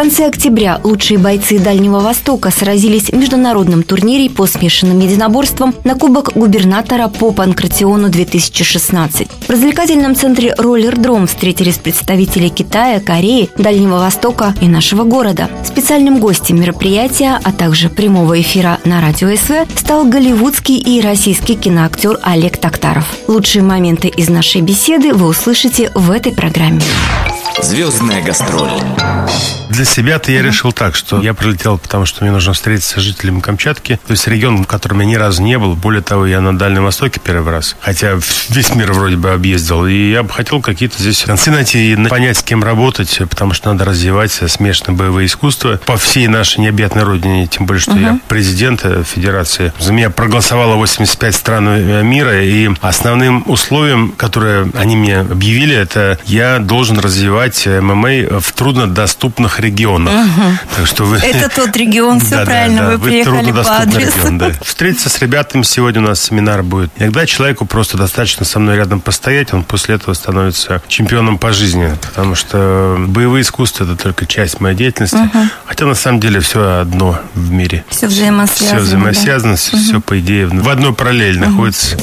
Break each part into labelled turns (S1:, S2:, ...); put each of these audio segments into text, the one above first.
S1: Конце октября лучшие бойцы Дальнего Востока сразились в международном турнире по смешанным единоборствам на Кубок губернатора по Панкратиону 2016. В развлекательном центре «Роллер-дром» встретились представители Китая, Кореи, Дальнего Востока и нашего города. Специальным гостем мероприятия, а также прямого эфира на радио СВ стал голливудский и российский киноактер Олег Токтаров. Лучшие моменты из нашей беседы вы услышите в этой программе.
S2: Звездная гастроль.
S3: Для себя-то я решил так, что я прилетел, потому что мне нужно встретиться с жителями Камчатки. То есть регион, в котором я ни разу не был. Более того, я на Дальнем Востоке первый раз. Хотя весь мир вроде бы объездил. И я бы хотел какие-то здесь концы найти и понять, с кем работать, потому что надо развивать смешанные боевые искусства по всей нашей необъятной родине. Тем более, что uh-huh. я президент Федерации. За меня проголосовало 85 стран э, мира. И основным условием, которое они мне объявили, это я должен развивать ММА в труднодоступных регионах.
S1: Угу. Так что вы... Это тот регион, все да, правильно, да, да. вы, вы приехали по адресу. Регион, да.
S3: Встретиться с ребятами сегодня у нас семинар будет. Иногда человеку просто достаточно со мной рядом постоять, он после этого становится чемпионом по жизни, потому что боевые искусства это только часть моей деятельности. Угу. Хотя на самом деле все одно в мире.
S1: Все взаимосвязано.
S3: Все взаимосвязано, да? все, угу. все по идее в одной параллели угу. находится.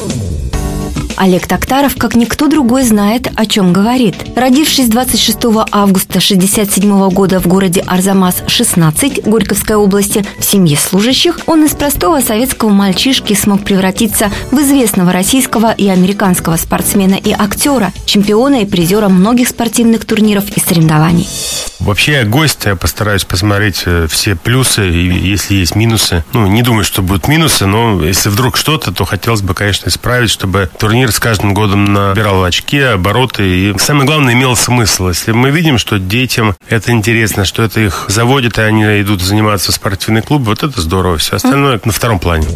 S1: Олег Токтаров, как никто другой, знает, о чем говорит. Родившись 26 августа 1967 года в городе Арзамас-16 Горьковской области в семье служащих, он из простого советского мальчишки смог превратиться в известного российского и американского спортсмена и актера, чемпиона и призера многих спортивных турниров и соревнований.
S3: Вообще я гость, я постараюсь посмотреть э, все плюсы, и если есть минусы. Ну, не думаю, что будут минусы, но если вдруг что-то, то хотелось бы, конечно, исправить, чтобы турнир с каждым годом набирал очки, обороты. И самое главное, имел смысл. Если мы видим, что детям это интересно, что это их заводит, и они идут заниматься в спортивный клуб, вот это здорово. Все остальное на втором плане.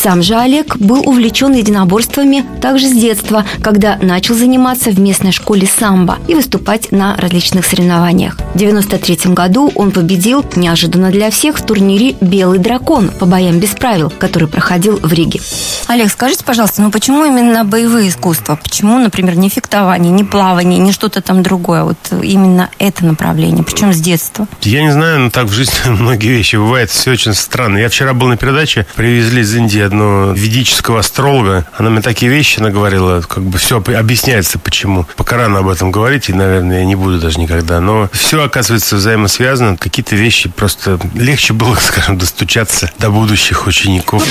S1: Сам же Олег был увлечен единоборствами также с детства, когда начал заниматься в местной школе самбо и выступать на различных соревнованиях. В 1993 году он победил, неожиданно для всех, в турнире «Белый дракон» по боям без правил, который проходил в Риге. Олег, скажите, пожалуйста, ну почему именно боевые искусства? Почему, например, не фехтование, не плавание, не что-то там другое? Вот именно это направление, причем с детства?
S3: Я не знаю, но так в жизни многие вещи бывают, все очень странно. Я вчера был на передаче, привезли из Индии одного ведического астролога. Она мне такие вещи наговорила, как бы все объясняется, почему. Пока рано об этом говорить, и, наверное, я не буду даже никогда. Но все, оказывается, взаимосвязано. Какие-то вещи просто легче было, скажем, достучаться до будущих учеников.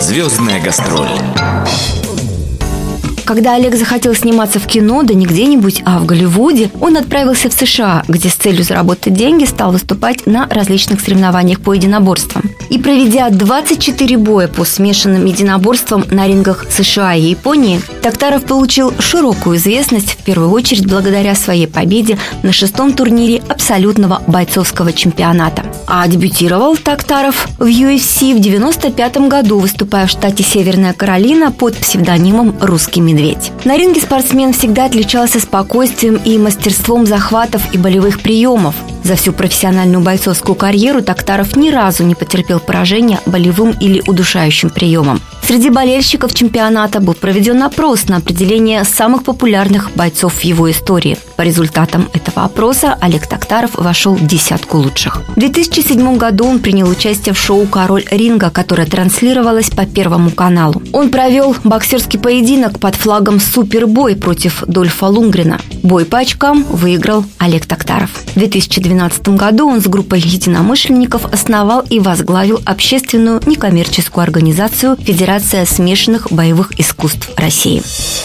S2: Звездная гастроль.
S1: Когда Олег захотел сниматься в кино, да не где-нибудь, а в Голливуде, он отправился в США, где с целью заработать деньги стал выступать на различных соревнованиях по единоборствам. И проведя 24 боя по смешанным единоборствам на рингах США и Японии, Токтаров получил широкую известность в первую очередь благодаря своей победе на шестом турнире абсолютного бойцовского чемпионата. А дебютировал Токтаров в UFC в 95 году, выступая в штате Северная Каролина под псевдонимом «Русский медведь» медведь. На ринге спортсмен всегда отличался спокойствием и мастерством захватов и болевых приемов. За всю профессиональную бойцовскую карьеру Токтаров ни разу не потерпел поражения болевым или удушающим приемом. Среди болельщиков чемпионата был проведен опрос на определение самых популярных бойцов в его истории. По результатам этого опроса Олег Токтаров вошел в десятку лучших. В 2007 году он принял участие в шоу «Король ринга», которое транслировалось по Первому каналу. Он провел боксерский поединок под флагом «Супербой» против Дольфа Лунгрена. Бой по очкам выиграл Олег Токтаров. В 2012 году он с группой единомышленников основал и возглавил общественную некоммерческую организацию Федерация Федерация смешанных боевых искусств России.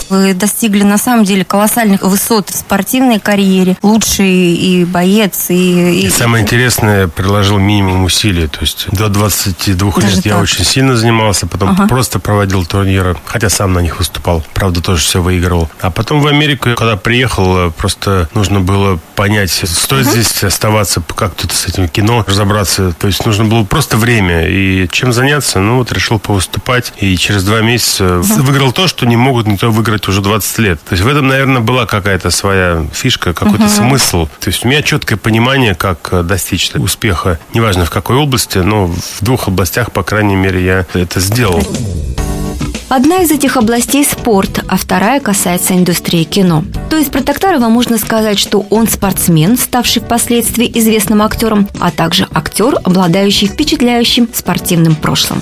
S1: Вы достигли на самом деле колоссальных высот в спортивной карьере. Лучший и боец, и...
S3: и... Самое интересное, приложил минимум усилий. То есть до 22 Даже лет так. я очень сильно занимался, потом ага. просто проводил турниры, хотя сам на них выступал. Правда, тоже все выигрывал. А потом в Америку, когда приехал, просто нужно было понять, стоит ага. здесь оставаться, как тут с этим кино разобраться. То есть нужно было просто время. И чем заняться? Ну, вот решил повыступать. И через два месяца выиграл то, что не могут никто выиграть уже 20 лет. То есть в этом, наверное, была какая-то своя фишка, какой-то смысл. То есть у меня четкое понимание, как достичь успеха, неважно в какой области, но в двух областях, по крайней мере, я это сделал.
S1: Одна из этих областей – спорт, а вторая касается индустрии кино. То есть про Токтарова можно сказать, что он спортсмен, ставший впоследствии известным актером, а также актер, обладающий впечатляющим спортивным прошлым.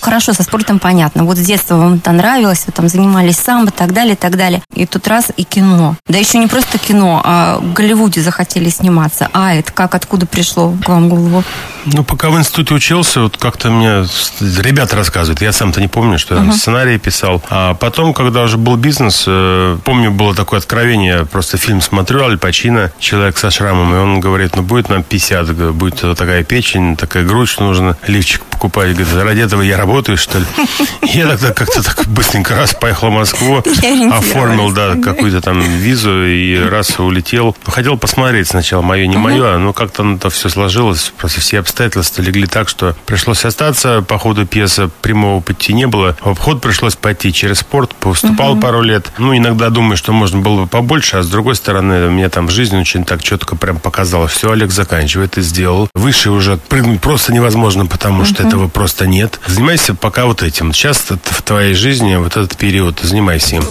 S1: Хорошо, со спортом понятно. Вот с детства вам это нравилось, вы там занимались самбо, так далее, так далее. И тут раз и кино. Да еще не просто кино, а в Голливуде захотели сниматься. А это как, откуда пришло к вам в голову?
S3: Ну, пока в институте учился, вот как-то мне ребята рассказывают. Я сам-то не помню, что я uh-huh. сценарий писал. А потом, когда уже был бизнес, э, помню, было такое откровение. Просто фильм смотрю, Аль Пачино, человек со шрамом, и он говорит, ну, будет нам 50, будет такая печень, такая грудь, что нужно лифчик покупать. Говорит, ради этого я работаю, что ли? Я тогда как-то так быстренько раз поехал в Москву, оформил, да, какую-то там визу и раз улетел. Хотел посмотреть сначала, мое, не мое, но как-то это все сложилось, просто все обстоятельства легли так, что пришлось остаться. По ходу пьесы прямого пути не было. В обход пришлось пойти через спорт. Поступал угу. пару лет. Ну, иногда думаю, что можно было бы побольше, а с другой стороны, мне там жизнь очень так четко прям показала. Все, Олег, заканчивай, ты сделал. Выше уже прыгнуть просто невозможно, потому что этого просто нет. Занимайся пока вот этим. Сейчас в твоей жизни вот этот период, занимайся им.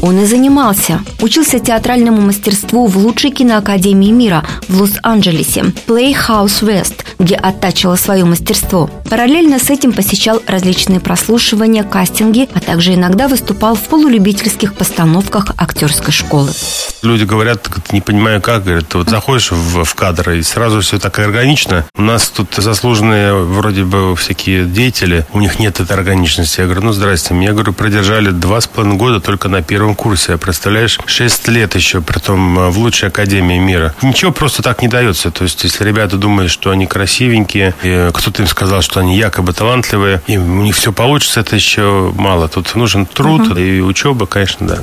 S1: Он и занимался. Учился театральному мастерству в лучшей киноакадемии мира в Лос-Анджелесе Playhouse West, где оттачивал свое мастерство. Параллельно с этим посещал различные прослушивания, кастинги, а также иногда выступал в полулюбительских постановках актерской школы.
S3: Люди говорят, не понимаю как, говорят, вот заходишь в, в кадр и сразу все так органично. У нас тут заслуженные вроде бы всякие деятели, у них нет этой органичности. Я говорю, ну здрасте, меня, говорю, продержали два с половиной года только на первом курсе. Представляешь, шесть лет еще, притом э, в лучшей академии мира. Ничего просто так не дается. То есть, если ребята думают, что они красивенькие, кто-то им сказал, что они якобы талантливые, и у них все получится, это еще мало. Тут нужен труд угу. и учеба, конечно, да.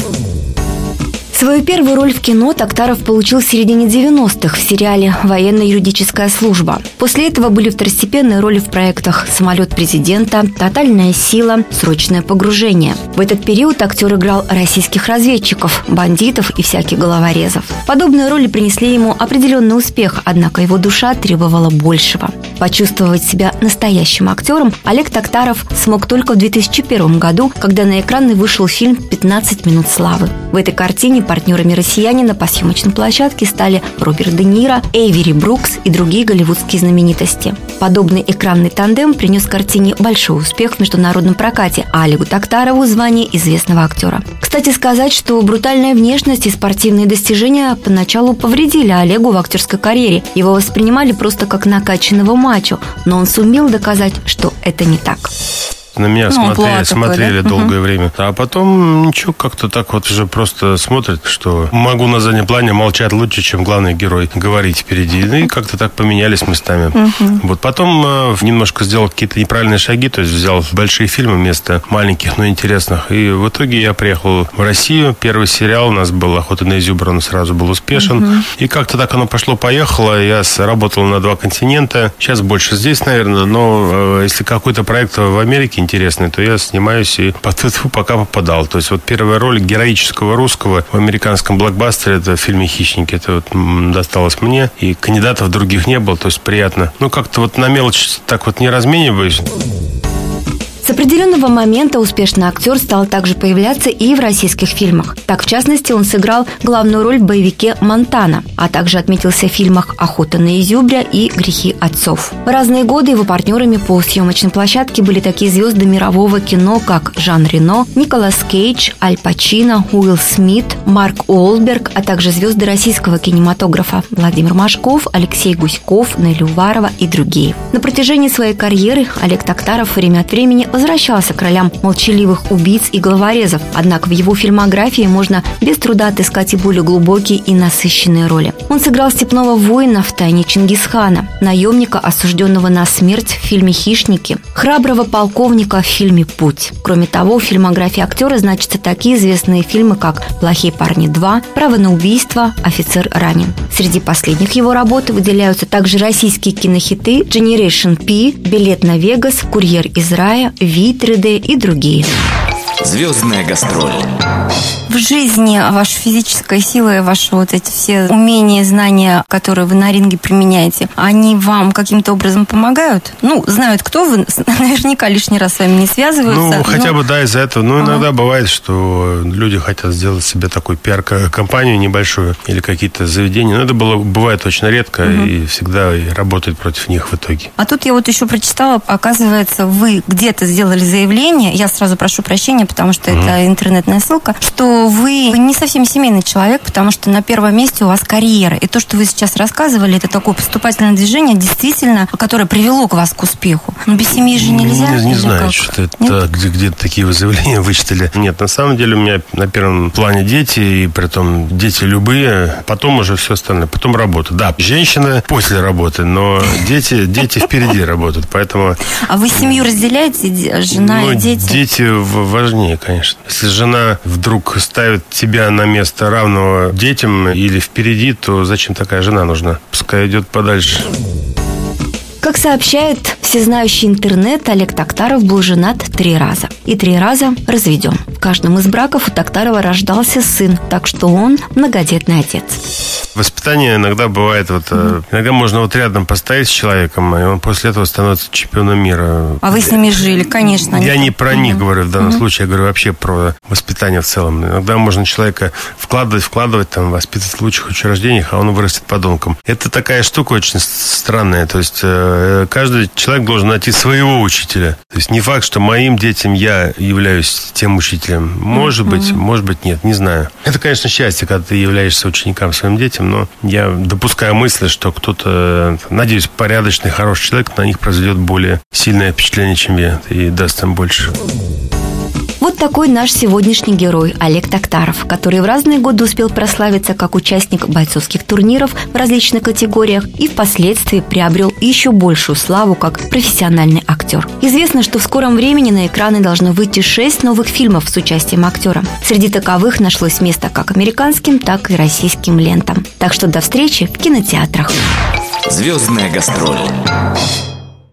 S1: Свою первую роль в кино Токтаров получил в середине 90-х в сериале «Военно-юридическая служба». После этого были второстепенные роли в проектах «Самолет президента», «Тотальная сила», «Срочное погружение». В этот период актер играл российских разведчиков, бандитов и всяких головорезов. Подобные роли принесли ему определенный успех, однако его душа требовала большего. Почувствовать себя настоящим актером Олег Токтаров смог только в 2001 году, когда на экраны вышел фильм «15 минут славы». В этой картине партнерами россиянина по съемочной площадке стали Роберт Де Ниро, Эйвери Брукс и другие голливудские знаменитости. Подобный экранный тандем принес картине большой успех в международном прокате, а Олегу Токтарову звание известного актера. Кстати сказать, что брутальная внешность и спортивные достижения поначалу повредили Олегу в актерской карьере. Его воспринимали просто как накачанного мачо, но он сумел доказать, что это не так.
S3: На меня ну, смотрели, смотрели да? долгое угу. время. А потом ничего, как-то так вот уже просто смотрят, что могу на заднем плане молчать лучше, чем главный герой говорить впереди. Ну и как-то так поменялись местами. Угу. Вот потом э, немножко сделал какие-то неправильные шаги, то есть взял большие фильмы вместо маленьких, но интересных. И в итоге я приехал в Россию. Первый сериал у нас был «Охота на изюбра», он сразу был успешен. Угу. И как-то так оно пошло-поехало. Я работал на два континента. Сейчас больше здесь, наверное, но э, если какой-то проект в Америке интересный, то я снимаюсь и пока попадал. То есть вот первая роль героического русского в американском блокбастере это в фильме «Хищники». Это вот досталось мне. И кандидатов других не было, то есть приятно. Ну, как-то вот на мелочь так вот не размениваюсь.
S1: Определенного момента успешный актер стал также появляться и в российских фильмах. Так, в частности, он сыграл главную роль в боевике «Монтана», а также отметился в фильмах «Охота на изюбря» и «Грехи отцов». В разные годы его партнерами по съемочной площадке были такие звезды мирового кино, как Жан Рено, Николас Кейдж, Аль Пачино, Уилл Смит, Марк Уолберг, а также звезды российского кинематографа Владимир Машков, Алексей Гуськов, Нелли Уварова и другие. На протяжении своей карьеры Олег Токтаров время от времени возвращался к ролям молчаливых убийц и головорезов, однако в его фильмографии можно без труда отыскать и более глубокие и насыщенные роли. Он сыграл степного воина в «Тайне Чингисхана», наемника, осужденного на смерть в фильме «Хищники», храброго полковника в фильме «Путь». Кроме того, в фильмографии актера значатся такие известные фильмы, как «Плохие парни 2», «Право на убийство», «Офицер ранен». Среди последних его работ выделяются также российские кинохиты Generation P, Билет на Вегас, Курьер из рая, Ви 3D и другие.
S2: Звездная гастроль.
S1: В жизни ваша физическая сила и ваши вот эти все умения, знания, которые вы на ринге применяете, они вам каким-то образом помогают? Ну, знают, кто вы, наверняка лишний раз с вами не связываются.
S3: Ну, но... хотя бы, да, из-за этого. Ну, иногда ага. бывает, что люди хотят сделать себе такую пиар-компанию небольшую или какие-то заведения. Но это было, бывает очень редко угу. и всегда работает против них в итоге.
S1: А тут я вот еще прочитала, оказывается, вы где-то сделали заявление, я сразу прошу прощения, потому что угу. это интернетная ссылка, что вы не совсем семейный человек, потому что на первом месте у вас карьера. И то, что вы сейчас рассказывали, это такое поступательное движение, действительно, которое привело к вас к успеху. Но без семьи же нельзя.
S3: Не, не знаю, что это, где, где такие заявления вычитали. Нет, на самом деле у меня на первом плане дети, и при том дети любые, потом уже все остальное, потом работа. Да, женщина после работы, но дети, дети впереди работают, поэтому...
S1: А вы семью разделяете, жена ну, и дети?
S3: Дети важнее, конечно. Если жена вдруг ставит тебя на место равного детям или впереди, то зачем такая жена нужна? Пускай идет подальше.
S1: Как сообщает всезнающий интернет, Олег Токтаров был женат три раза. И три раза разведен. В каждом из браков у Токтарова рождался сын, так что он многодетный отец.
S3: Воспитание иногда бывает вот... Mm. Иногда можно вот рядом поставить с человеком, и он после этого становится чемпионом мира.
S1: А вы с ними жили, конечно.
S3: Я не про них говорю в данном mm-hmm. случае, я говорю вообще про воспитание в целом. Иногда можно человека вкладывать, вкладывать, там, воспитывать в лучших учреждениях, а он вырастет подонком. Это такая штука очень странная. То есть э, каждый человек должен найти своего учителя. То есть не факт, что моим детям я являюсь тем учителем. Может mm-hmm. быть, может быть, нет, не знаю. Это, конечно, счастье, когда ты являешься учеником своим детям, но я допускаю мысль, что кто-то, надеюсь, порядочный, хороший человек на них произведет более сильное впечатление, чем я, и даст им больше.
S1: Вот такой наш сегодняшний герой Олег Токтаров, который в разные годы успел прославиться как участник бойцовских турниров в различных категориях и впоследствии приобрел еще большую славу как профессиональный актер. Известно, что в скором времени на экраны должно выйти шесть новых фильмов с участием актера. Среди таковых нашлось место как американским, так и российским лентам. Так что до встречи в кинотеатрах.
S2: Звездная гастроль.